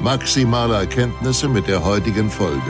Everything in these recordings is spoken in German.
maximale Erkenntnisse mit der heutigen Folge.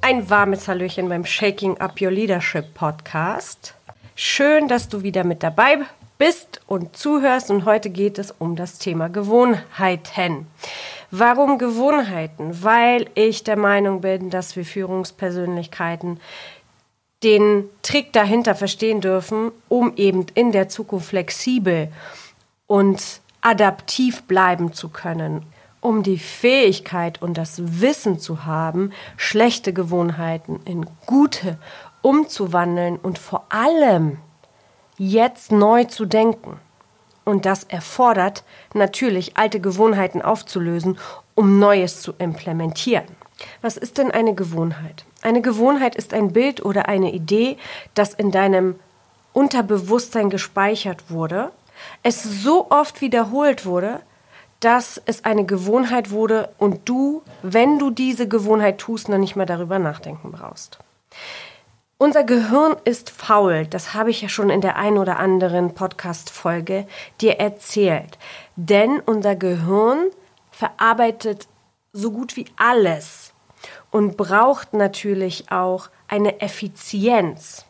Ein warmes Hallöchen beim Shaking Up Your Leadership Podcast. Schön, dass du wieder mit dabei bist und zuhörst. Und heute geht es um das Thema Gewohnheiten. Warum Gewohnheiten? Weil ich der Meinung bin, dass wir Führungspersönlichkeiten den Trick dahinter verstehen dürfen, um eben in der Zukunft flexibel und adaptiv bleiben zu können, um die Fähigkeit und das Wissen zu haben, schlechte Gewohnheiten in gute umzuwandeln und vor allem jetzt neu zu denken. Und das erfordert natürlich, alte Gewohnheiten aufzulösen, um Neues zu implementieren. Was ist denn eine Gewohnheit? Eine Gewohnheit ist ein Bild oder eine Idee, das in deinem Unterbewusstsein gespeichert wurde, es so oft wiederholt wurde, dass es eine Gewohnheit wurde und du, wenn du diese Gewohnheit tust, noch nicht mal darüber nachdenken brauchst. Unser Gehirn ist faul, das habe ich ja schon in der ein oder anderen Podcast-Folge dir erzählt. Denn unser Gehirn verarbeitet so gut wie alles und braucht natürlich auch eine Effizienz.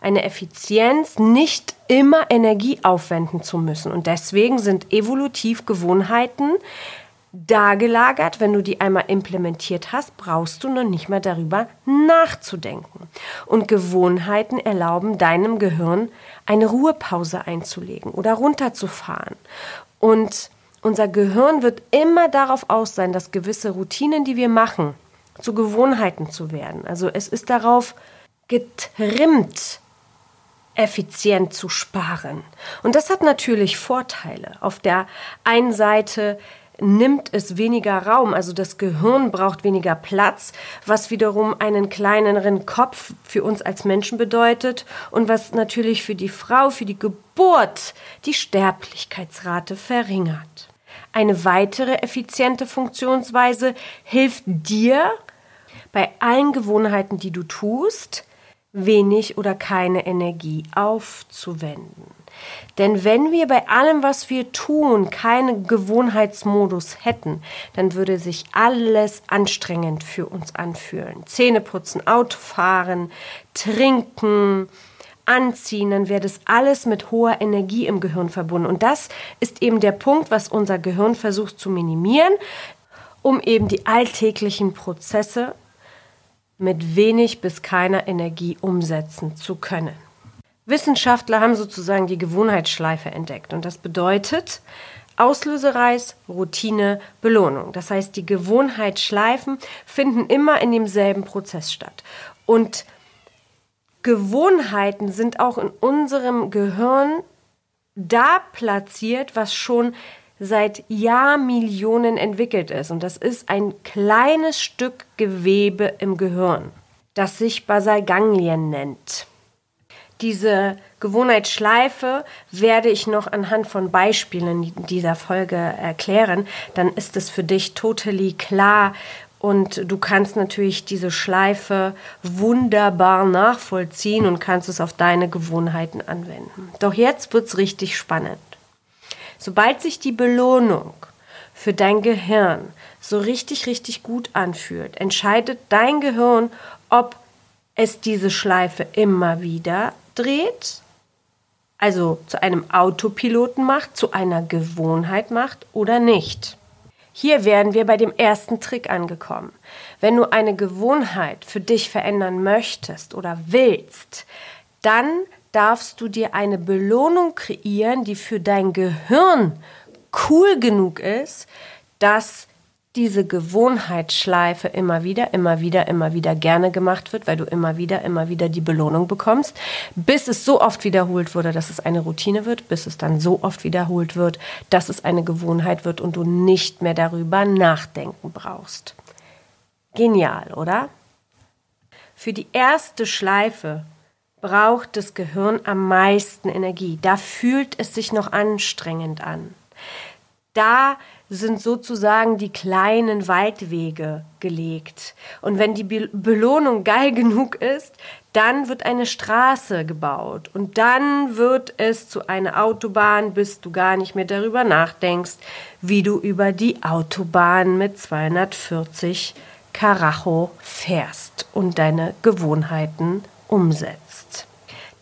Eine Effizienz, nicht immer Energie aufwenden zu müssen. Und deswegen sind evolutiv Gewohnheiten da gelagert. Wenn du die einmal implementiert hast, brauchst du noch nicht mehr darüber nachzudenken. Und Gewohnheiten erlauben deinem Gehirn eine Ruhepause einzulegen oder runterzufahren. Und unser Gehirn wird immer darauf aus sein, dass gewisse Routinen, die wir machen, zu Gewohnheiten zu werden. Also es ist darauf getrimmt, effizient zu sparen. Und das hat natürlich Vorteile. Auf der einen Seite nimmt es weniger Raum, also das Gehirn braucht weniger Platz, was wiederum einen kleineren Kopf für uns als Menschen bedeutet und was natürlich für die Frau, für die Geburt die Sterblichkeitsrate verringert. Eine weitere effiziente Funktionsweise hilft dir bei allen Gewohnheiten, die du tust, wenig oder keine Energie aufzuwenden. Denn wenn wir bei allem, was wir tun, keinen Gewohnheitsmodus hätten, dann würde sich alles anstrengend für uns anfühlen. Zähne putzen, Auto fahren, trinken, anziehen, dann wäre das alles mit hoher Energie im Gehirn verbunden. Und das ist eben der Punkt, was unser Gehirn versucht zu minimieren, um eben die alltäglichen Prozesse mit wenig bis keiner Energie umsetzen zu können. Wissenschaftler haben sozusagen die Gewohnheitsschleife entdeckt und das bedeutet Auslösereis, Routine, Belohnung. Das heißt, die Gewohnheitsschleifen finden immer in demselben Prozess statt. Und Gewohnheiten sind auch in unserem Gehirn da platziert, was schon seit Jahrmillionen entwickelt ist. Und das ist ein kleines Stück Gewebe im Gehirn, das sich Basalganglien nennt. Diese Gewohnheitsschleife werde ich noch anhand von Beispielen dieser Folge erklären. Dann ist es für dich totally klar und du kannst natürlich diese Schleife wunderbar nachvollziehen und kannst es auf deine Gewohnheiten anwenden. Doch jetzt wird es richtig spannend. Sobald sich die Belohnung für dein Gehirn so richtig, richtig gut anfühlt, entscheidet dein Gehirn, ob es diese Schleife immer wieder dreht, also zu einem Autopiloten macht, zu einer Gewohnheit macht oder nicht. Hier wären wir bei dem ersten Trick angekommen. Wenn du eine Gewohnheit für dich verändern möchtest oder willst, dann darfst du dir eine Belohnung kreieren, die für dein Gehirn cool genug ist, dass diese Gewohnheitsschleife immer wieder, immer wieder, immer wieder gerne gemacht wird, weil du immer wieder, immer wieder die Belohnung bekommst, bis es so oft wiederholt wurde, dass es eine Routine wird, bis es dann so oft wiederholt wird, dass es eine Gewohnheit wird und du nicht mehr darüber nachdenken brauchst. Genial, oder? Für die erste Schleife braucht das Gehirn am meisten Energie. Da fühlt es sich noch anstrengend an. Da sind sozusagen die kleinen Waldwege gelegt. Und wenn die Be Belohnung geil genug ist, dann wird eine Straße gebaut und dann wird es zu einer Autobahn, bis du gar nicht mehr darüber nachdenkst, wie du über die Autobahn mit 240 Karacho fährst und deine Gewohnheiten umsetzt.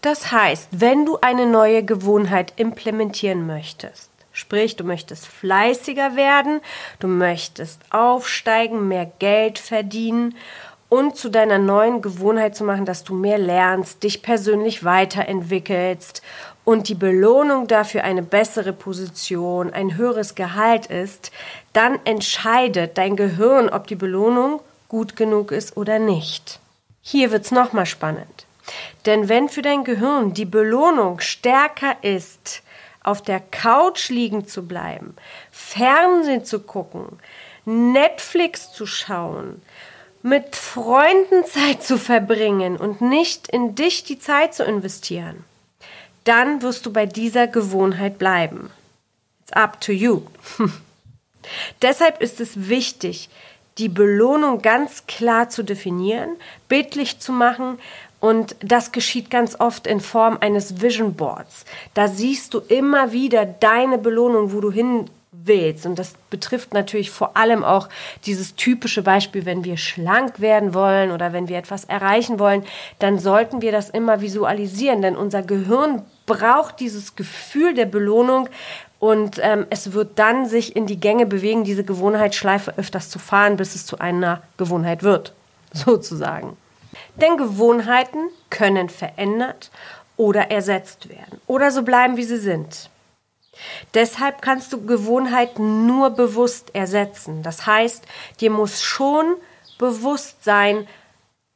Das heißt, wenn du eine neue Gewohnheit implementieren möchtest, Sprich, du möchtest fleißiger werden, du möchtest aufsteigen, mehr Geld verdienen und zu deiner neuen Gewohnheit zu machen, dass du mehr lernst, dich persönlich weiterentwickelst und die Belohnung dafür eine bessere Position, ein höheres Gehalt ist, dann entscheidet dein Gehirn, ob die Belohnung gut genug ist oder nicht. Hier wird's nochmal spannend. Denn wenn für dein Gehirn die Belohnung stärker ist auf der Couch liegen zu bleiben, Fernsehen zu gucken, Netflix zu schauen, mit Freunden Zeit zu verbringen und nicht in dich die Zeit zu investieren, dann wirst du bei dieser Gewohnheit bleiben. It's up to you. Deshalb ist es wichtig, die Belohnung ganz klar zu definieren, bildlich zu machen, und das geschieht ganz oft in Form eines Vision Boards. Da siehst du immer wieder deine Belohnung, wo du hin willst. Und das betrifft natürlich vor allem auch dieses typische Beispiel, wenn wir schlank werden wollen oder wenn wir etwas erreichen wollen, dann sollten wir das immer visualisieren, denn unser Gehirn braucht dieses Gefühl der Belohnung und ähm, es wird dann sich in die Gänge bewegen, diese Gewohnheitsschleife öfters zu fahren, bis es zu einer Gewohnheit wird, sozusagen. Denn Gewohnheiten können verändert oder ersetzt werden oder so bleiben, wie sie sind. Deshalb kannst du Gewohnheiten nur bewusst ersetzen. Das heißt, dir muss schon bewusst sein,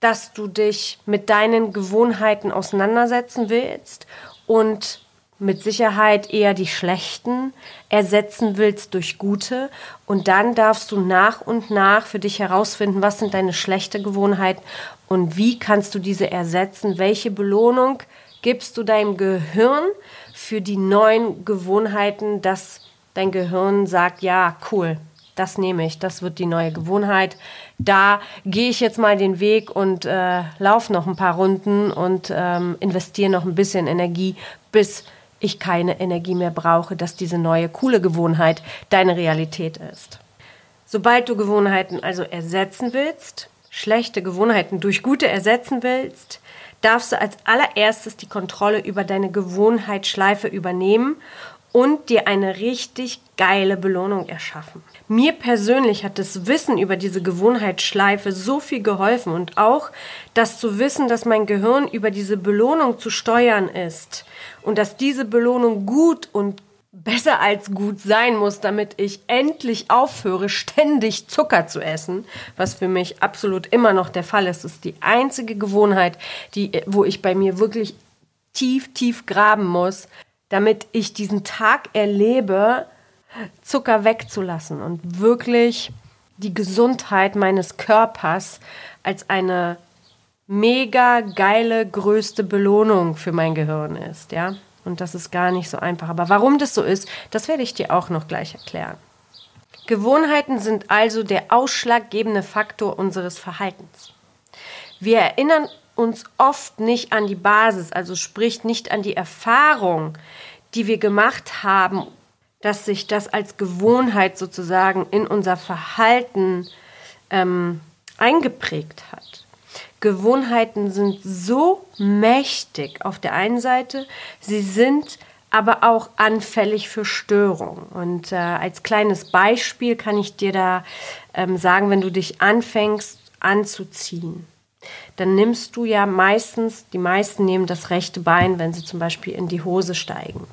dass du dich mit deinen Gewohnheiten auseinandersetzen willst und mit Sicherheit eher die schlechten ersetzen willst durch gute. Und dann darfst du nach und nach für dich herausfinden, was sind deine schlechte Gewohnheiten und wie kannst du diese ersetzen. Welche Belohnung gibst du deinem Gehirn für die neuen Gewohnheiten, dass dein Gehirn sagt, ja, cool, das nehme ich, das wird die neue Gewohnheit. Da gehe ich jetzt mal den Weg und äh, laufe noch ein paar Runden und ähm, investiere noch ein bisschen Energie, bis ich keine Energie mehr brauche, dass diese neue coole Gewohnheit deine Realität ist. Sobald du Gewohnheiten also ersetzen willst, schlechte Gewohnheiten durch gute ersetzen willst, darfst du als allererstes die Kontrolle über deine Gewohnheitsschleife übernehmen und dir eine richtig geile Belohnung erschaffen. Mir persönlich hat das Wissen über diese Gewohnheitsschleife so viel geholfen und auch das zu wissen, dass mein Gehirn über diese Belohnung zu steuern ist und dass diese Belohnung gut und besser als gut sein muss, damit ich endlich aufhöre, ständig Zucker zu essen, was für mich absolut immer noch der Fall ist. Das ist die einzige Gewohnheit, die, wo ich bei mir wirklich tief, tief graben muss, damit ich diesen Tag erlebe, Zucker wegzulassen und wirklich die Gesundheit meines Körpers als eine mega geile größte Belohnung für mein Gehirn ist, ja? Und das ist gar nicht so einfach. Aber warum das so ist, das werde ich dir auch noch gleich erklären. Gewohnheiten sind also der ausschlaggebende Faktor unseres Verhaltens. Wir erinnern uns oft nicht an die Basis, also sprich nicht an die Erfahrung, die wir gemacht haben dass sich das als Gewohnheit sozusagen in unser Verhalten ähm, eingeprägt hat. Gewohnheiten sind so mächtig auf der einen Seite, sie sind aber auch anfällig für Störungen. Und äh, als kleines Beispiel kann ich dir da ähm, sagen, wenn du dich anfängst anzuziehen, dann nimmst du ja meistens, die meisten nehmen das rechte Bein, wenn sie zum Beispiel in die Hose steigen.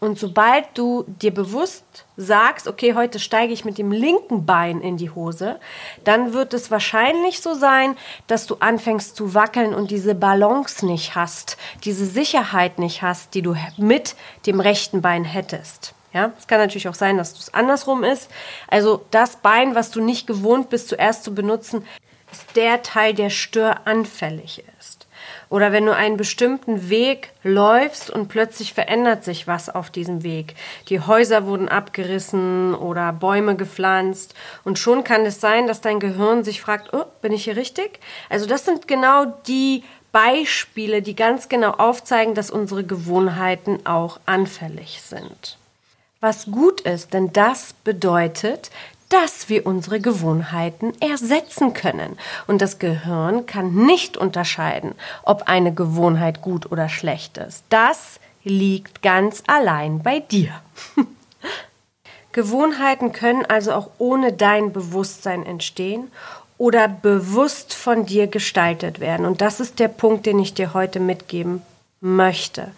Und sobald du dir bewusst sagst, okay, heute steige ich mit dem linken Bein in die Hose, dann wird es wahrscheinlich so sein, dass du anfängst zu wackeln und diese Balance nicht hast, diese Sicherheit nicht hast, die du mit dem rechten Bein hättest. Ja, es kann natürlich auch sein, dass es andersrum ist. Also das Bein, was du nicht gewohnt bist, zuerst zu benutzen, ist der Teil, der störanfällig ist. Oder wenn du einen bestimmten Weg läufst und plötzlich verändert sich was auf diesem Weg. Die Häuser wurden abgerissen oder Bäume gepflanzt und schon kann es sein, dass dein Gehirn sich fragt, oh, bin ich hier richtig? Also das sind genau die Beispiele, die ganz genau aufzeigen, dass unsere Gewohnheiten auch anfällig sind. Was gut ist, denn das bedeutet, dass wir unsere Gewohnheiten ersetzen können. Und das Gehirn kann nicht unterscheiden, ob eine Gewohnheit gut oder schlecht ist. Das liegt ganz allein bei dir. Gewohnheiten können also auch ohne dein Bewusstsein entstehen oder bewusst von dir gestaltet werden. Und das ist der Punkt, den ich dir heute mitgeben möchte.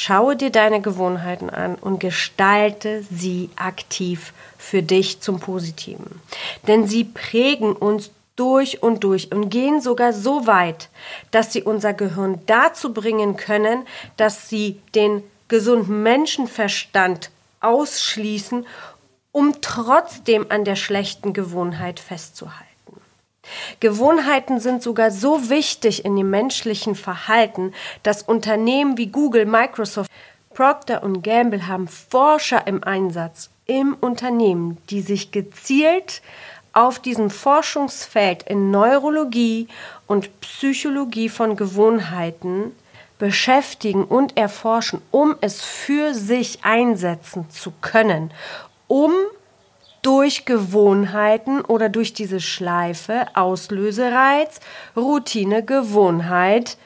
Schaue dir deine Gewohnheiten an und gestalte sie aktiv für dich zum Positiven. Denn sie prägen uns durch und durch und gehen sogar so weit, dass sie unser Gehirn dazu bringen können, dass sie den gesunden Menschenverstand ausschließen, um trotzdem an der schlechten Gewohnheit festzuhalten. Gewohnheiten sind sogar so wichtig in dem menschlichen Verhalten, dass Unternehmen wie Google, Microsoft, Procter und Gamble haben Forscher im Einsatz im Unternehmen, die sich gezielt auf diesem Forschungsfeld in Neurologie und Psychologie von Gewohnheiten beschäftigen und erforschen, um es für sich einsetzen zu können, um durch Gewohnheiten oder durch diese Schleife, Auslösereiz, Routine, Gewohnheit,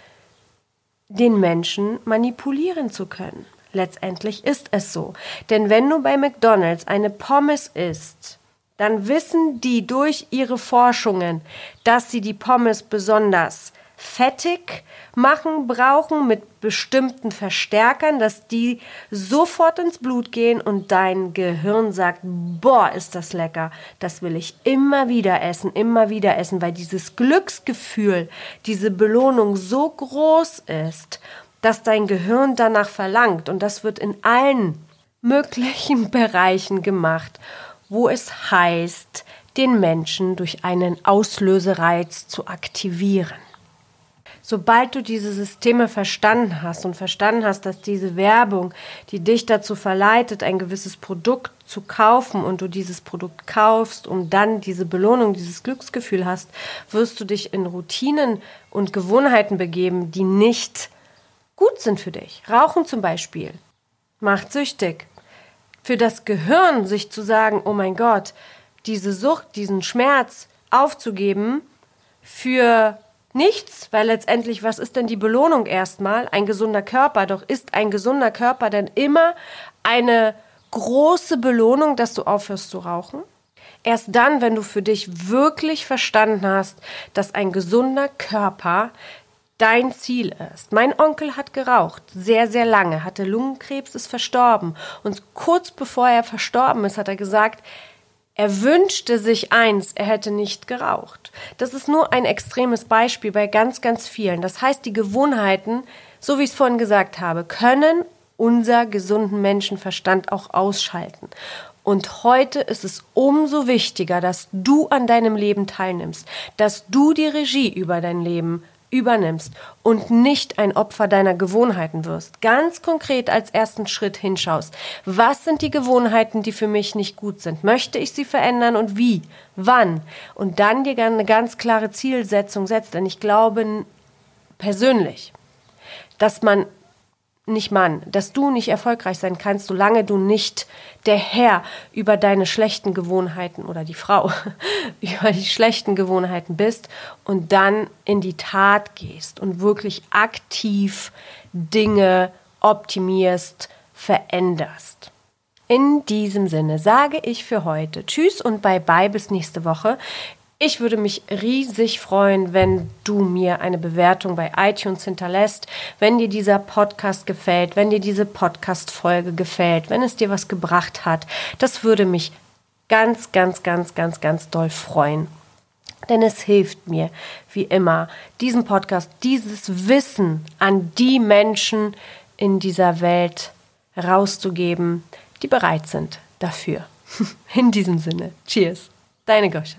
den Menschen manipulieren zu können. Letztendlich ist es so. Denn wenn du bei McDonald's eine Pommes isst, dann wissen die durch ihre Forschungen, dass sie die Pommes besonders fettig machen brauchen mit bestimmten Verstärkern, dass die sofort ins Blut gehen und dein Gehirn sagt, boah, ist das lecker, das will ich immer wieder essen, immer wieder essen, weil dieses Glücksgefühl, diese Belohnung so groß ist dass dein Gehirn danach verlangt. Und das wird in allen möglichen Bereichen gemacht, wo es heißt, den Menschen durch einen Auslösereiz zu aktivieren. Sobald du diese Systeme verstanden hast und verstanden hast, dass diese Werbung, die dich dazu verleitet, ein gewisses Produkt zu kaufen und du dieses Produkt kaufst und dann diese Belohnung, dieses Glücksgefühl hast, wirst du dich in Routinen und Gewohnheiten begeben, die nicht gut sind für dich. Rauchen zum Beispiel macht süchtig. Für das Gehirn sich zu sagen, oh mein Gott, diese Sucht, diesen Schmerz aufzugeben für nichts, weil letztendlich, was ist denn die Belohnung erstmal? Ein gesunder Körper, doch ist ein gesunder Körper denn immer eine große Belohnung, dass du aufhörst zu rauchen? Erst dann, wenn du für dich wirklich verstanden hast, dass ein gesunder Körper dein Ziel ist. Mein Onkel hat geraucht, sehr, sehr lange, hatte Lungenkrebs, ist verstorben. Und kurz bevor er verstorben ist, hat er gesagt, er wünschte sich eins, er hätte nicht geraucht. Das ist nur ein extremes Beispiel bei ganz, ganz vielen. Das heißt, die Gewohnheiten, so wie ich es vorhin gesagt habe, können unser gesunden Menschenverstand auch ausschalten. Und heute ist es umso wichtiger, dass du an deinem Leben teilnimmst, dass du die Regie über dein Leben übernimmst und nicht ein Opfer deiner Gewohnheiten wirst. Ganz konkret als ersten Schritt hinschaust. Was sind die Gewohnheiten, die für mich nicht gut sind? Möchte ich sie verändern und wie? Wann? Und dann dir eine ganz klare Zielsetzung setzt. Denn ich glaube persönlich, dass man nicht Mann, dass du nicht erfolgreich sein kannst, solange du nicht der Herr über deine schlechten Gewohnheiten oder die Frau über die schlechten Gewohnheiten bist und dann in die Tat gehst und wirklich aktiv Dinge optimierst, veränderst. In diesem Sinne sage ich für heute Tschüss und bye bye bis nächste Woche. Ich würde mich riesig freuen, wenn du mir eine Bewertung bei iTunes hinterlässt, wenn dir dieser Podcast gefällt, wenn dir diese Podcast-Folge gefällt, wenn es dir was gebracht hat. Das würde mich ganz, ganz, ganz, ganz, ganz doll freuen. Denn es hilft mir, wie immer, diesen Podcast, dieses Wissen an die Menschen in dieser Welt rauszugeben, die bereit sind dafür. In diesem Sinne, cheers, deine Goscha.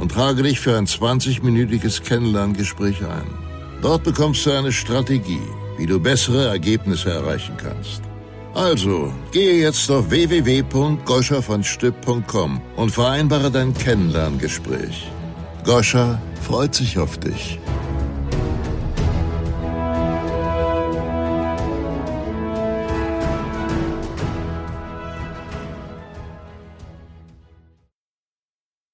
und trage dich für ein 20-minütiges Kennenlerngespräch ein. Dort bekommst du eine Strategie, wie du bessere Ergebnisse erreichen kannst. Also, gehe jetzt auf www.goschavonstück.com und vereinbare dein Kennenlerngespräch. Goscha freut sich auf dich.